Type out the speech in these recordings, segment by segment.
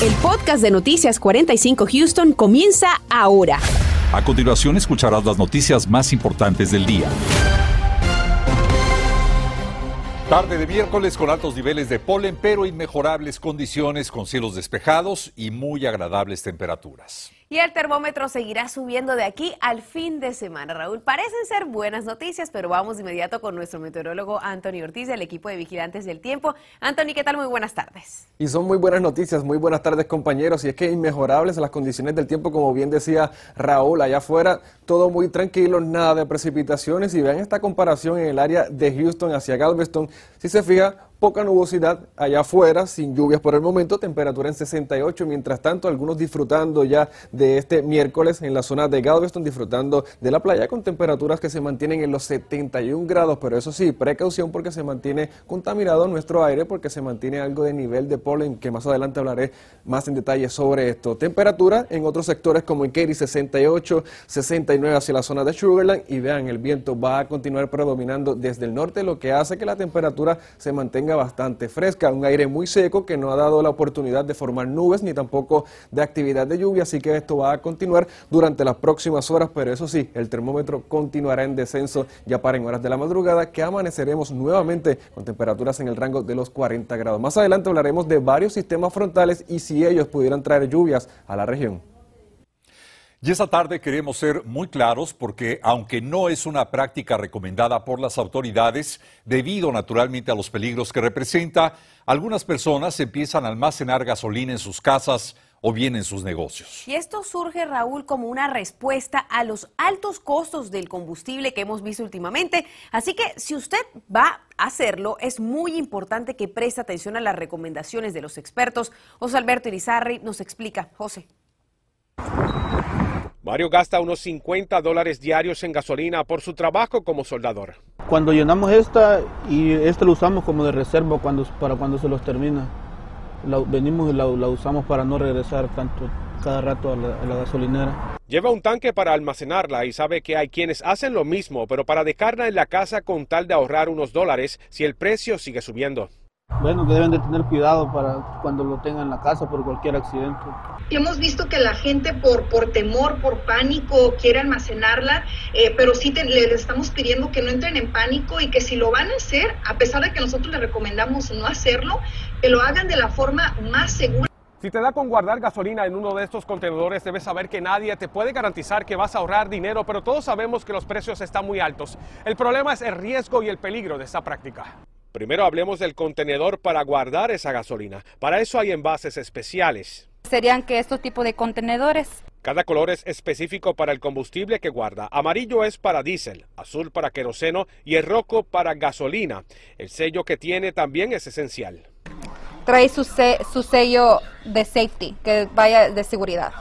El podcast de Noticias 45 Houston comienza ahora. A continuación escucharás las noticias más importantes del día. Tarde de miércoles con altos niveles de polen, pero inmejorables condiciones con cielos despejados y muy agradables temperaturas. Y el termómetro seguirá subiendo de aquí al fin de semana. Raúl, parecen ser buenas noticias, pero vamos de inmediato con nuestro meteorólogo Anthony Ortiz del equipo de Vigilantes del Tiempo. Anthony, ¿qué tal? Muy buenas tardes. Y son muy buenas noticias, muy buenas tardes compañeros. Y es que inmejorables las condiciones del tiempo, como bien decía Raúl, allá afuera todo muy tranquilo, nada de precipitaciones. Y vean esta comparación en el área de Houston hacia Galveston. Si se fija, poca nubosidad allá afuera, sin lluvias por el momento, temperatura en 68, mientras tanto algunos disfrutando ya de este miércoles en la zona de Galveston, disfrutando de la playa con temperaturas que se mantienen en los 71 grados, pero eso sí, precaución porque se mantiene contaminado nuestro aire, porque se mantiene algo de nivel de polen, que más adelante hablaré más en detalle sobre esto. Temperatura en otros sectores como en Katy 68, 69 hacia la zona de Sugarland y vean, el viento va a continuar predominando desde el norte, lo que hace que la temperatura se mantenga bastante fresca, un aire muy seco que no ha dado la oportunidad de formar nubes ni tampoco de actividad de lluvia, así que esto va a continuar durante las próximas horas, pero eso sí, el termómetro continuará en descenso ya para en horas de la madrugada, que amaneceremos nuevamente con temperaturas en el rango de los 40 grados. Más adelante hablaremos de varios sistemas frontales y si ellos pudieran traer lluvias a la región. Y esta tarde queremos ser muy claros porque aunque no es una práctica recomendada por las autoridades, debido naturalmente a los peligros que representa, algunas personas empiezan a almacenar gasolina en sus casas o bien en sus negocios. Y esto surge, Raúl, como una respuesta a los altos costos del combustible que hemos visto últimamente. Así que si usted va a hacerlo, es muy importante que preste atención a las recomendaciones de los expertos. José Alberto Irizarri nos explica. José. Mario gasta unos 50 dólares diarios en gasolina por su trabajo como soldador. Cuando llenamos esta y esta lo usamos como de reserva cuando, para cuando se los termina. La, venimos y la, usamos para no regresar tanto cada rato a la, a la gasolinera. Lleva un tanque para almacenarla y sabe que hay quienes hacen lo mismo, pero para dejarla en la casa con tal de ahorrar unos dólares si el precio sigue subiendo. Bueno, que deben de tener cuidado para cuando lo tengan en la casa por cualquier accidente. Hemos visto que la gente por, por temor, por pánico, quiere almacenarla, eh, pero sí te, les estamos pidiendo que no entren en pánico y que si lo van a hacer, a pesar de que nosotros les recomendamos no hacerlo, que lo hagan de la forma más segura. Si te da con guardar gasolina en uno de estos contenedores, debes saber que nadie te puede garantizar que vas a ahorrar dinero, pero todos sabemos que los precios están muy altos. El problema es el riesgo y el peligro de esta práctica. Primero hablemos del contenedor para guardar esa gasolina. Para eso hay envases especiales. Serían que estos tipos de contenedores. Cada color es específico para el combustible que guarda. Amarillo es para diésel, azul para queroseno y el rojo para gasolina. El sello que tiene también es esencial. Trae su, se su sello de safety, que vaya de seguridad.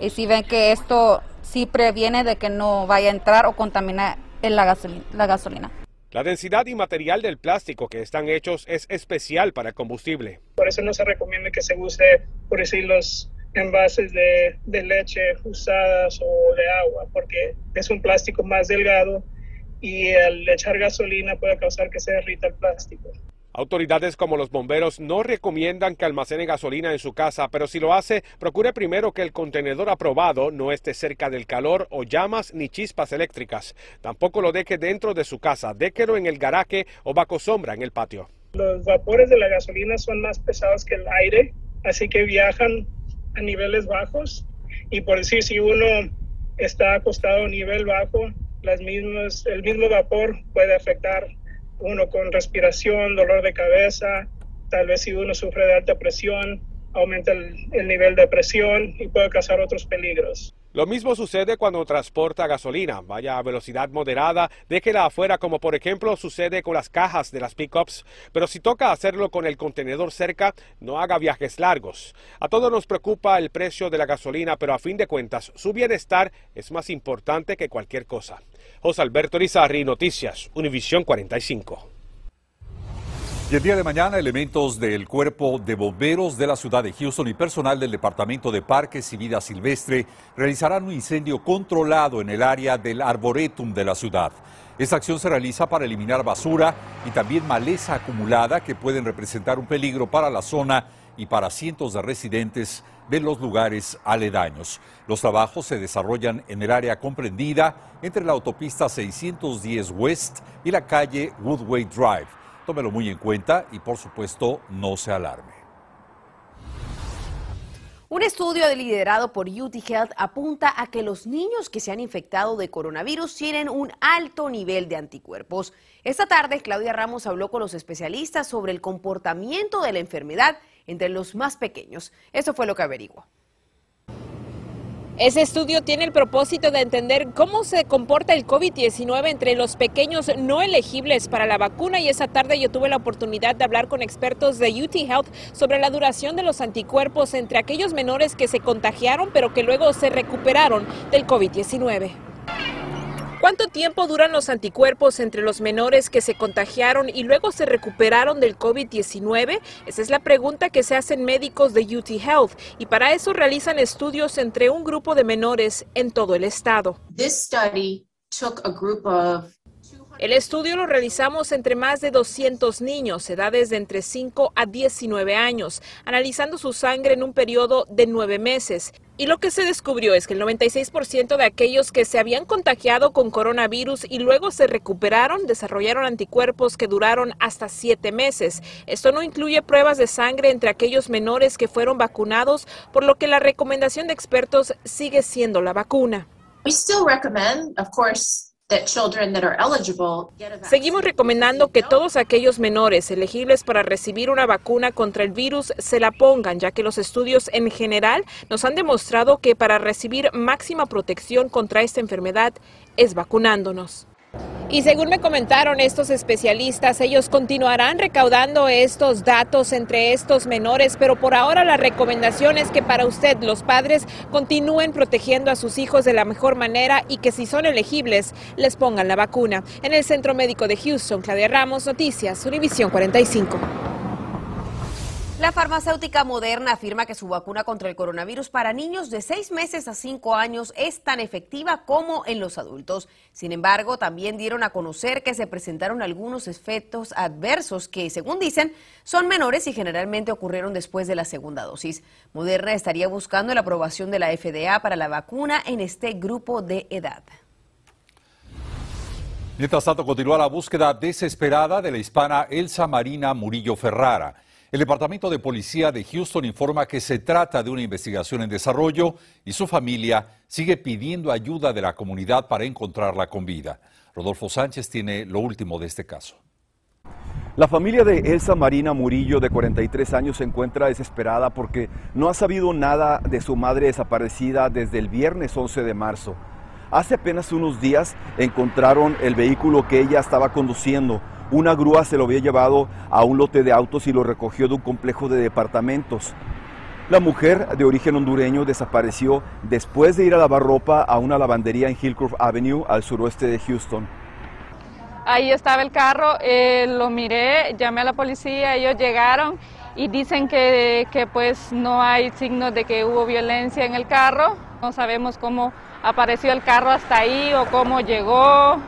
Y si ven que esto sí previene de que no vaya a entrar o contaminar la gasolina. La gasolina. La densidad y material del plástico que están hechos es especial para el combustible. Por eso no se recomienda que se use, por decir, los envases de, de leche usadas o de agua, porque es un plástico más delgado y al echar gasolina puede causar que se derrita el plástico. Autoridades como los bomberos no recomiendan que almacene gasolina en su casa, pero si lo hace, procure primero que el contenedor aprobado no esté cerca del calor o llamas ni chispas eléctricas. Tampoco lo deje dentro de su casa, déjelo en el garaje o bajo sombra en el patio. Los vapores de la gasolina son más pesados que el aire, así que viajan a niveles bajos y por decir si uno está acostado a nivel bajo, el mismo vapor puede afectar uno con respiración, dolor de cabeza, tal vez si uno sufre de alta presión, aumenta el, el, nivel de presión y puede causar otros peligros. Lo mismo sucede cuando transporta gasolina. Vaya a velocidad moderada, déjela afuera como por ejemplo sucede con las cajas de las pickups. Pero si toca hacerlo con el contenedor cerca, no haga viajes largos. A todos nos preocupa el precio de la gasolina, pero a fin de cuentas su bienestar es más importante que cualquier cosa. José Alberto Rizarri, Noticias, Univisión 45. Y el día de mañana, elementos del Cuerpo de Bomberos de la ciudad de Houston y personal del Departamento de Parques y Vida Silvestre realizarán un incendio controlado en el área del Arboretum de la ciudad. Esta acción se realiza para eliminar basura y también maleza acumulada que pueden representar un peligro para la zona y para cientos de residentes de los lugares aledaños. Los trabajos se desarrollan en el área comprendida entre la autopista 610 West y la calle Woodway Drive. Tómelo muy en cuenta y por supuesto no se alarme. Un estudio liderado por UT Health apunta a que los niños que se han infectado de coronavirus tienen un alto nivel de anticuerpos. Esta tarde, Claudia Ramos habló con los especialistas sobre el comportamiento de la enfermedad entre los más pequeños. Eso fue lo que averiguó. Ese estudio tiene el propósito de entender cómo se comporta el COVID-19 entre los pequeños no elegibles para la vacuna y esa tarde yo tuve la oportunidad de hablar con expertos de UT Health sobre la duración de los anticuerpos entre aquellos menores que se contagiaron pero que luego se recuperaron del COVID-19. ¿Cuánto tiempo duran los anticuerpos entre los menores que se contagiaron y luego se recuperaron del COVID-19? Esa es la pregunta que se hacen médicos de UT Health y para eso realizan estudios entre un grupo de menores en todo el estado. El estudio lo realizamos entre más de 200 niños, edades de entre 5 a 19 años, analizando su sangre en un periodo de nueve meses. Y lo que se descubrió es que el 96% de aquellos que se habían contagiado con coronavirus y luego se recuperaron desarrollaron anticuerpos que duraron hasta siete meses. Esto no incluye pruebas de sangre entre aquellos menores que fueron vacunados, por lo que la recomendación de expertos sigue siendo la vacuna. We still recommend, of course, Seguimos recomendando que todos aquellos menores elegibles para recibir una vacuna contra el virus se la pongan, ya que los estudios en general nos han demostrado que para recibir máxima protección contra esta enfermedad es vacunándonos. Y según me comentaron estos especialistas, ellos continuarán recaudando estos datos entre estos menores, pero por ahora la recomendación es que para usted los padres continúen protegiendo a sus hijos de la mejor manera y que si son elegibles les pongan la vacuna. En el Centro Médico de Houston, Claudia Ramos, Noticias, Univisión 45. La farmacéutica Moderna afirma que su vacuna contra el coronavirus para niños de seis meses a cinco años es tan efectiva como en los adultos. Sin embargo, también dieron a conocer que se presentaron algunos efectos adversos que, según dicen, son menores y generalmente ocurrieron después de la segunda dosis. Moderna estaría buscando la aprobación de la FDA para la vacuna en este grupo de edad. Mientras tanto, continúa la búsqueda desesperada de la hispana Elsa Marina Murillo Ferrara. El Departamento de Policía de Houston informa que se trata de una investigación en desarrollo y su familia sigue pidiendo ayuda de la comunidad para encontrarla con vida. Rodolfo Sánchez tiene lo último de este caso. La familia de Elsa Marina Murillo, de 43 años, se encuentra desesperada porque no ha sabido nada de su madre desaparecida desde el viernes 11 de marzo. Hace apenas unos días encontraron el vehículo que ella estaba conduciendo una grúa se lo había llevado a un lote de autos y lo recogió de un complejo de departamentos. La mujer de origen hondureño desapareció después de ir a lavar ropa a una lavandería en Hillcroft Avenue, al suroeste de Houston. Ahí estaba el carro, eh, lo miré, llamé a la policía, ellos llegaron y dicen que, que pues no hay signos de que hubo violencia en el carro. No sabemos cómo apareció el carro hasta ahí o cómo llegó.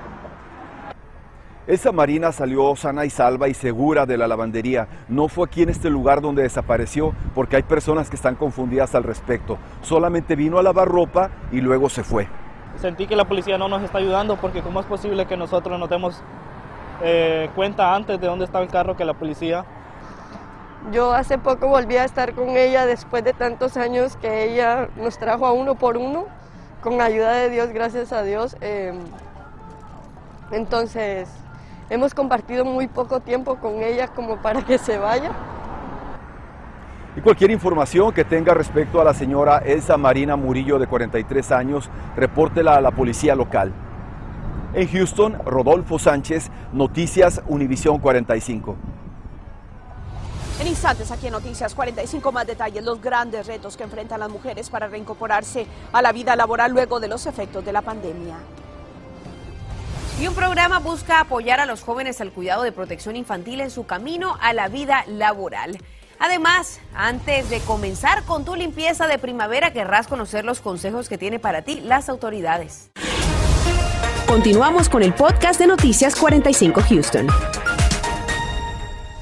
Esa Marina salió sana y salva y segura de la lavandería. No fue aquí en este lugar donde desapareció porque hay personas que están confundidas al respecto. Solamente vino a lavar ropa y luego se fue. Sentí que la policía no nos está ayudando porque cómo es posible que nosotros no demos eh, cuenta antes de dónde estaba el carro que la policía. Yo hace poco volví a estar con ella después de tantos años que ella nos trajo a uno por uno, con ayuda de Dios, gracias a Dios. Em, entonces, hemos compartido muy poco tiempo con ella como para que se vaya. Y cualquier información que tenga respecto a la señora Elsa Marina Murillo de 43 años, repórtela a la policía local. En Houston, Rodolfo Sánchez, Noticias Univisión 45. En instantes, aquí en Noticias 45, más detalles, los grandes retos que enfrentan las mujeres para reincorporarse a la vida laboral luego de los efectos de la pandemia. Y un programa busca apoyar a los jóvenes al cuidado de protección infantil en su camino a la vida laboral. Además, antes de comenzar con tu limpieza de primavera, querrás conocer los consejos que tiene para ti las autoridades. Continuamos con el podcast de Noticias 45 Houston.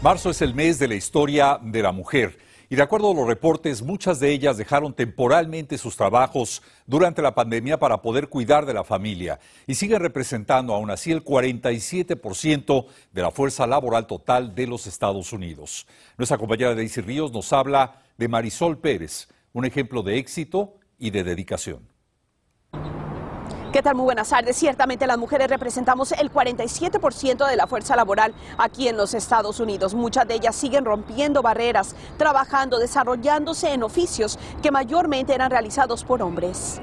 Marzo es el mes de la historia de la mujer Y de acuerdo a los reportes, muchas de ellas dejaron temporalmente sus trabajos durante la pandemia para poder cuidar de la familia y siguen representando aún así el 47% de la fuerza laboral total de los Estados Unidos. Nuestra compañera Daisy Ríos nos habla de Marisol Pérez, un ejemplo de éxito y de dedicación. ¿Qué tal? Muy buenas tardes. Ciertamente las mujeres representamos el 47% de la fuerza laboral aquí en los Estados Unidos. Muchas de ellas siguen rompiendo barreras, trabajando, desarrollándose en oficios que mayormente eran realizados por hombres.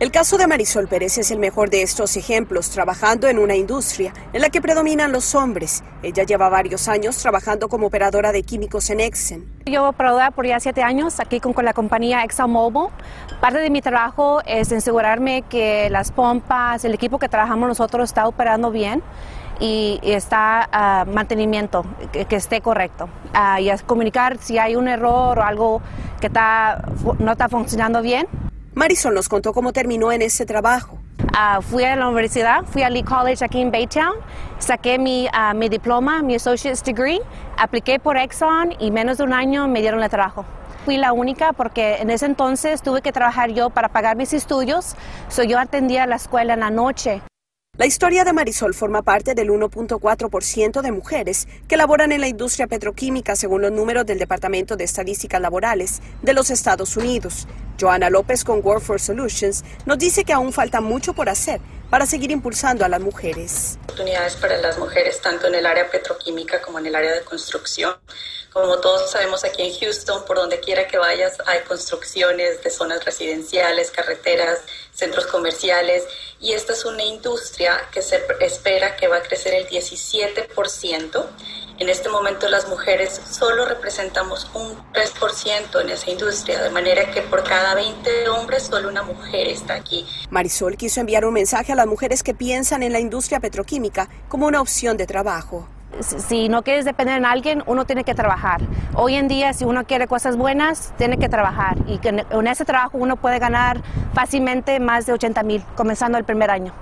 El caso de Marisol Pérez es el mejor de estos ejemplos, trabajando en una industria en la que predominan los hombres. Ella lleva varios años trabajando como operadora de químicos en Exxon. Yo operadora por ya siete años aquí con, con la compañía ExxonMobil. Parte de mi trabajo es asegurarme que las pompas, el equipo que trabajamos nosotros está operando bien y, está a mantenimiento, que, que, esté correcto. Uh, y es comunicar si hay un error o algo que está, no está funcionando bien. Marisol nos contó cómo terminó en ese trabajo. Uh, fui a la universidad, fui a Lee College aquí en Baytown, saqué mi, uh, mi diploma, mi associate's degree, apliqué por Exxon y menos de un año me dieron el trabajo. Fui la única porque en ese entonces tuve que trabajar yo para pagar mis estudios, so yo atendía la escuela en la noche. La historia de Marisol forma parte del 1.4% de mujeres que laboran en la industria petroquímica según los números del Departamento de Estadísticas Laborales de los Estados Unidos. Joana López con Workforce Solutions nos dice que aún falta mucho por hacer para seguir impulsando a las mujeres. Oportunidades para las mujeres tanto en el área petroquímica como en el área de construcción. Como todos sabemos aquí en Houston, por donde quiera que vayas hay construcciones de zonas residenciales, carreteras, centros comerciales y esta es una industria que se espera que va a crecer el 17%. En este momento las mujeres solo representamos un 3% en esa industria, de manera que por cada 20 hombres solo una mujer está aquí. Marisol quiso enviar un mensaje a las mujeres que piensan en la industria petroquímica como una opción de trabajo si no quieres depender en alguien, uno tiene que trabajar. Hoy en día, si uno quiere cosas buenas, tiene que trabajar. Y en ese trabajo uno puede ganar fácilmente más de 80 mil, comenzando el primer año.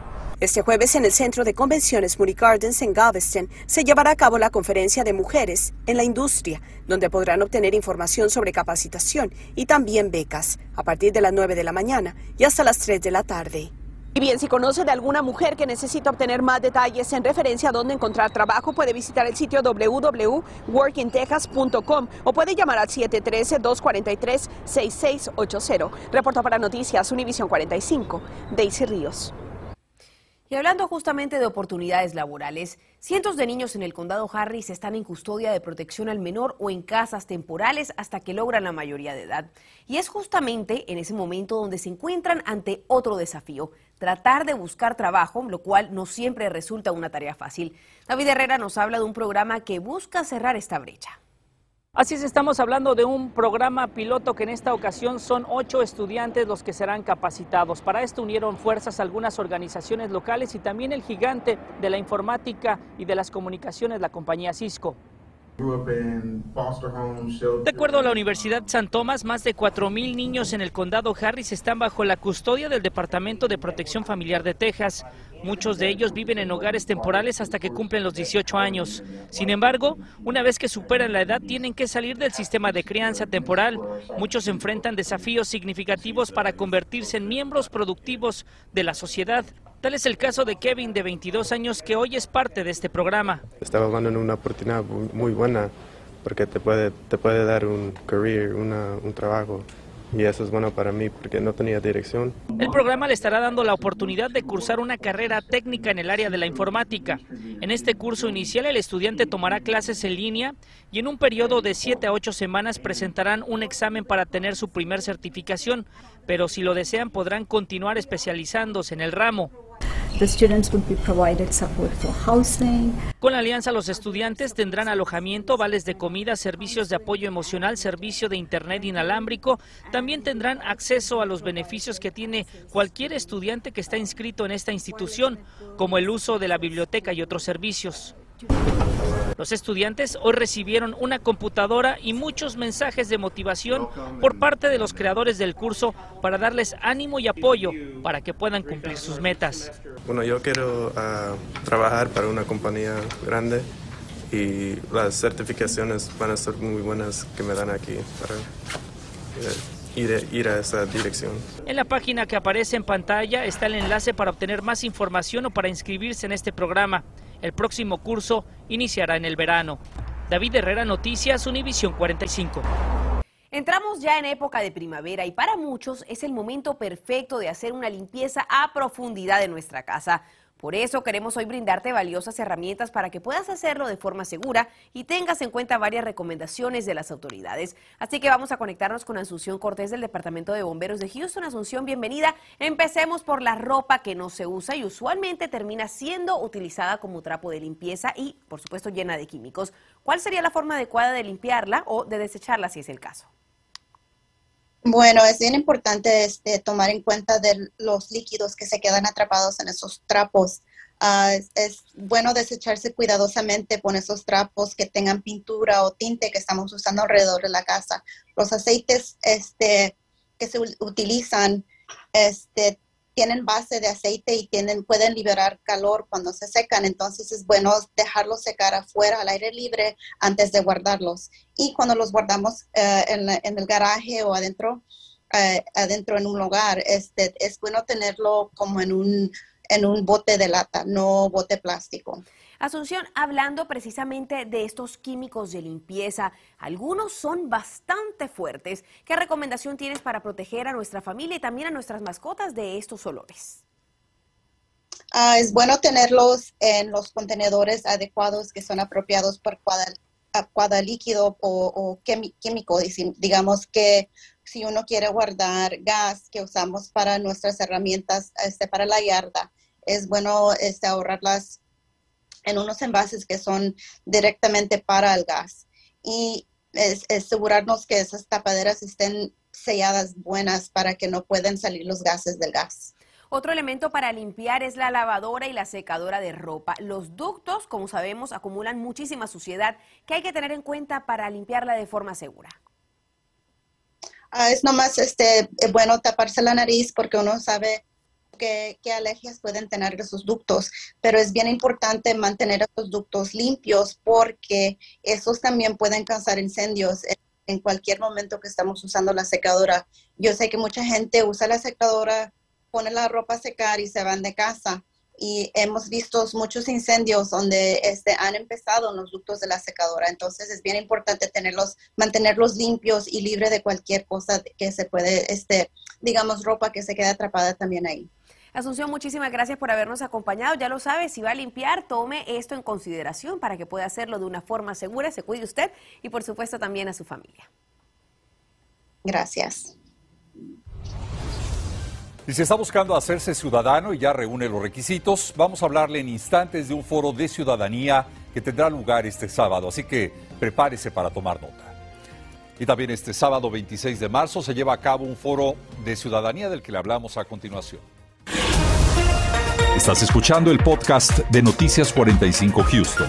Este jueves en el Centro de Convenciones Moody Gardens en Galveston se llevará a cabo la conferencia de mujeres en la industria, donde podrán obtener información sobre capacitación y también becas a partir de las 9 de la mañana y hasta las 3 de la tarde. Y bien, si conoce de alguna mujer que necesita obtener más detalles en referencia a dónde encontrar trabajo, puede visitar el sitio www.workintexas.com o puede llamar al 713-243-6680. Reporta para Noticias Univisión 45, Daisy Ríos. Y hablando justamente de oportunidades laborales, cientos de niños en el condado Harris están en custodia de protección al menor o en casas temporales hasta que logran la mayoría de edad. Y es justamente en ese momento donde se encuentran ante otro desafío, tratar de buscar trabajo, lo cual no siempre resulta una tarea fácil. David Herrera nos habla de un programa que busca cerrar esta brecha. Así es, estamos hablando de un programa piloto que en esta ocasión son ocho estudiantes los que serán capacitados. Para esto unieron fuerzas algunas organizaciones locales y también el gigante de la informática y de las comunicaciones, la compañía Cisco. De acuerdo a la Universidad San Tomás, más de 4.000 niños en el condado Harris están bajo la custodia del Departamento de Protección Familiar de Texas. Muchos de ellos viven en hogares temporales hasta que cumplen los 18 años. Sin embargo, una vez que superan la edad, tienen que salir del sistema de crianza temporal. Muchos enfrentan desafíos significativos para convertirse en miembros productivos de la sociedad. Tal es el caso de Kevin, de 22 años, que hoy es parte de este programa. Estaba hablando en una oportunidad muy buena porque te puede, te puede dar un career, una, un trabajo. Y eso es bueno para mí porque no tenía dirección. El programa le estará dando la oportunidad de cursar una carrera técnica en el área de la informática. En este curso inicial el estudiante tomará clases en línea y en un periodo de 7 a 8 semanas presentarán un examen para tener su primer certificación, pero si lo desean podrán continuar especializándose en el ramo. Con la alianza, los estudiantes tendrán alojamiento, vales de comida, servicios de apoyo emocional, servicio de internet inalámbrico. También tendrán acceso a los beneficios que tiene cualquier estudiante que está inscrito en esta institución, como el uso de la biblioteca y otros servicios. Los estudiantes hoy recibieron una computadora y muchos mensajes de motivación por parte de los creadores del curso para darles ánimo y apoyo para que puedan cumplir sus metas. Bueno, yo quiero uh, trabajar para una compañía grande y las certificaciones van a ser muy buenas que me dan aquí para ir, ir a esa dirección. En la página que aparece en pantalla está el enlace para obtener más información o para inscribirse en este programa. El próximo curso iniciará en el verano. David Herrera, Noticias, Univisión 45. Entramos ya en época de primavera y para muchos es el momento perfecto de hacer una limpieza a profundidad de nuestra casa. Por eso queremos hoy brindarte valiosas herramientas para que puedas hacerlo de forma segura y tengas en cuenta varias recomendaciones de las autoridades. Así que vamos a conectarnos con Asunción Cortés del Departamento de Bomberos de Houston. Asunción, bienvenida. Empecemos por la ropa que no se usa y usualmente termina siendo utilizada como trapo de limpieza y, por supuesto, llena de químicos. ¿Cuál sería la forma adecuada de limpiarla o de desecharla si es el caso? Bueno, es bien importante este, tomar en cuenta de los líquidos que se quedan atrapados en esos trapos. Ah, es, bueno desecharse cuidadosamente con esos trapos que tengan pintura o tinte que estamos usando alrededor de la casa. Los aceites este, que se utilizan este, tienen base de aceite y tienen, pueden liberar calor cuando se secan, entonces es bueno dejarlos secar afuera al aire libre antes de guardarlos. Y cuando los guardamos eh, en, el garaje o adentro, eh, adentro en un lugar, este, es bueno tenerlo como en un, en un bote de lata, no bote plástico. Asunción, hablando precisamente de estos químicos de limpieza, algunos son bastante fuertes. ¿Qué recomendación tienes para proteger a nuestra familia y también a nuestras mascotas de estos olores? Ah, es bueno tenerlos en los contenedores adecuados que son apropiados por cada, líquido o, químico. Digamos que si uno quiere guardar gas que usamos para nuestras herramientas este, para la yarda, es bueno este, ahorrarlas en unos envases que son directamente para el gas y asegurarnos que esas tapaderas estén selladas buenas para que no puedan salir los gases del gas. Otro elemento para limpiar es la lavadora y la secadora de ropa. Los ductos, como sabemos, acumulan muchísima suciedad que hay que tener en cuenta para limpiarla de forma segura. Ah, es nomás este, bueno taparse la nariz porque uno sabe qué, alergias pueden tener esos ductos, pero es bien importante mantener esos ductos limpios porque esos también pueden causar incendios en cualquier momento que estamos usando la secadora. Yo sé que mucha gente usa la secadora, pone la ropa a secar y se van de casa. Y hemos visto muchos incendios donde este, han empezado en los ductos de la secadora. Entonces es bien importante tenerlos, mantenerlos limpios y libre de cualquier cosa que se puede, este, digamos, ropa que se quede atrapada también ahí. Asunción, muchísimas gracias por habernos acompañado. Ya lo sabe, si va a limpiar, tome esto en consideración para que pueda hacerlo de una forma segura, se cuide usted y por supuesto también a su familia. Gracias. Y si está buscando hacerse ciudadano y ya reúne los requisitos, vamos a hablarle en instantes de un foro de ciudadanía que tendrá lugar este sábado, así que prepárese para tomar nota. Y también este sábado 26 de marzo se lleva a cabo un foro de ciudadanía del que le hablamos a continuación. Estás escuchando el podcast de Noticias 45 Houston.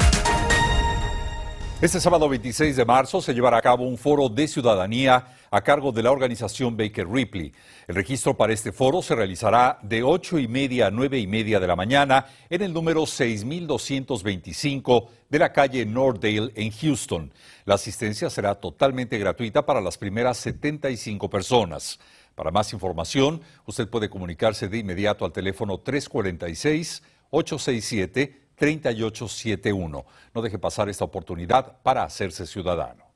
Este sábado 26 de marzo se llevará a cabo un foro de ciudadanía a cargo de la organización Baker Ripley. El registro para este foro se realizará de 8 y media a 9 y media de la mañana en el número 6225 de la calle Northdale en Houston. La asistencia será totalmente gratuita para las primeras 75 personas. Para más información, usted puede comunicarse de inmediato al teléfono 346-867-3871. No deje pasar esta oportunidad para hacerse ciudadano.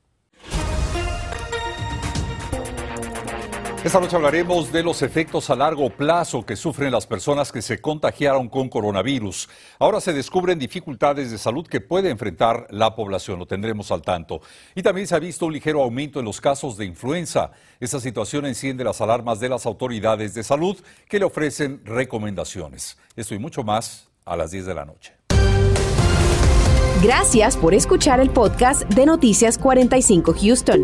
Esta noche hablaremos de los efectos a largo plazo que sufren las personas que se contagiaron con coronavirus. Ahora se descubren dificultades de salud que puede enfrentar la población, lo tendremos al tanto. Y también se ha visto un ligero aumento en los casos de influenza. Esta situación enciende las alarmas de las autoridades de salud que le ofrecen recomendaciones. Esto y mucho más a las 10 de la noche. Gracias por escuchar el podcast de Noticias 45 Houston.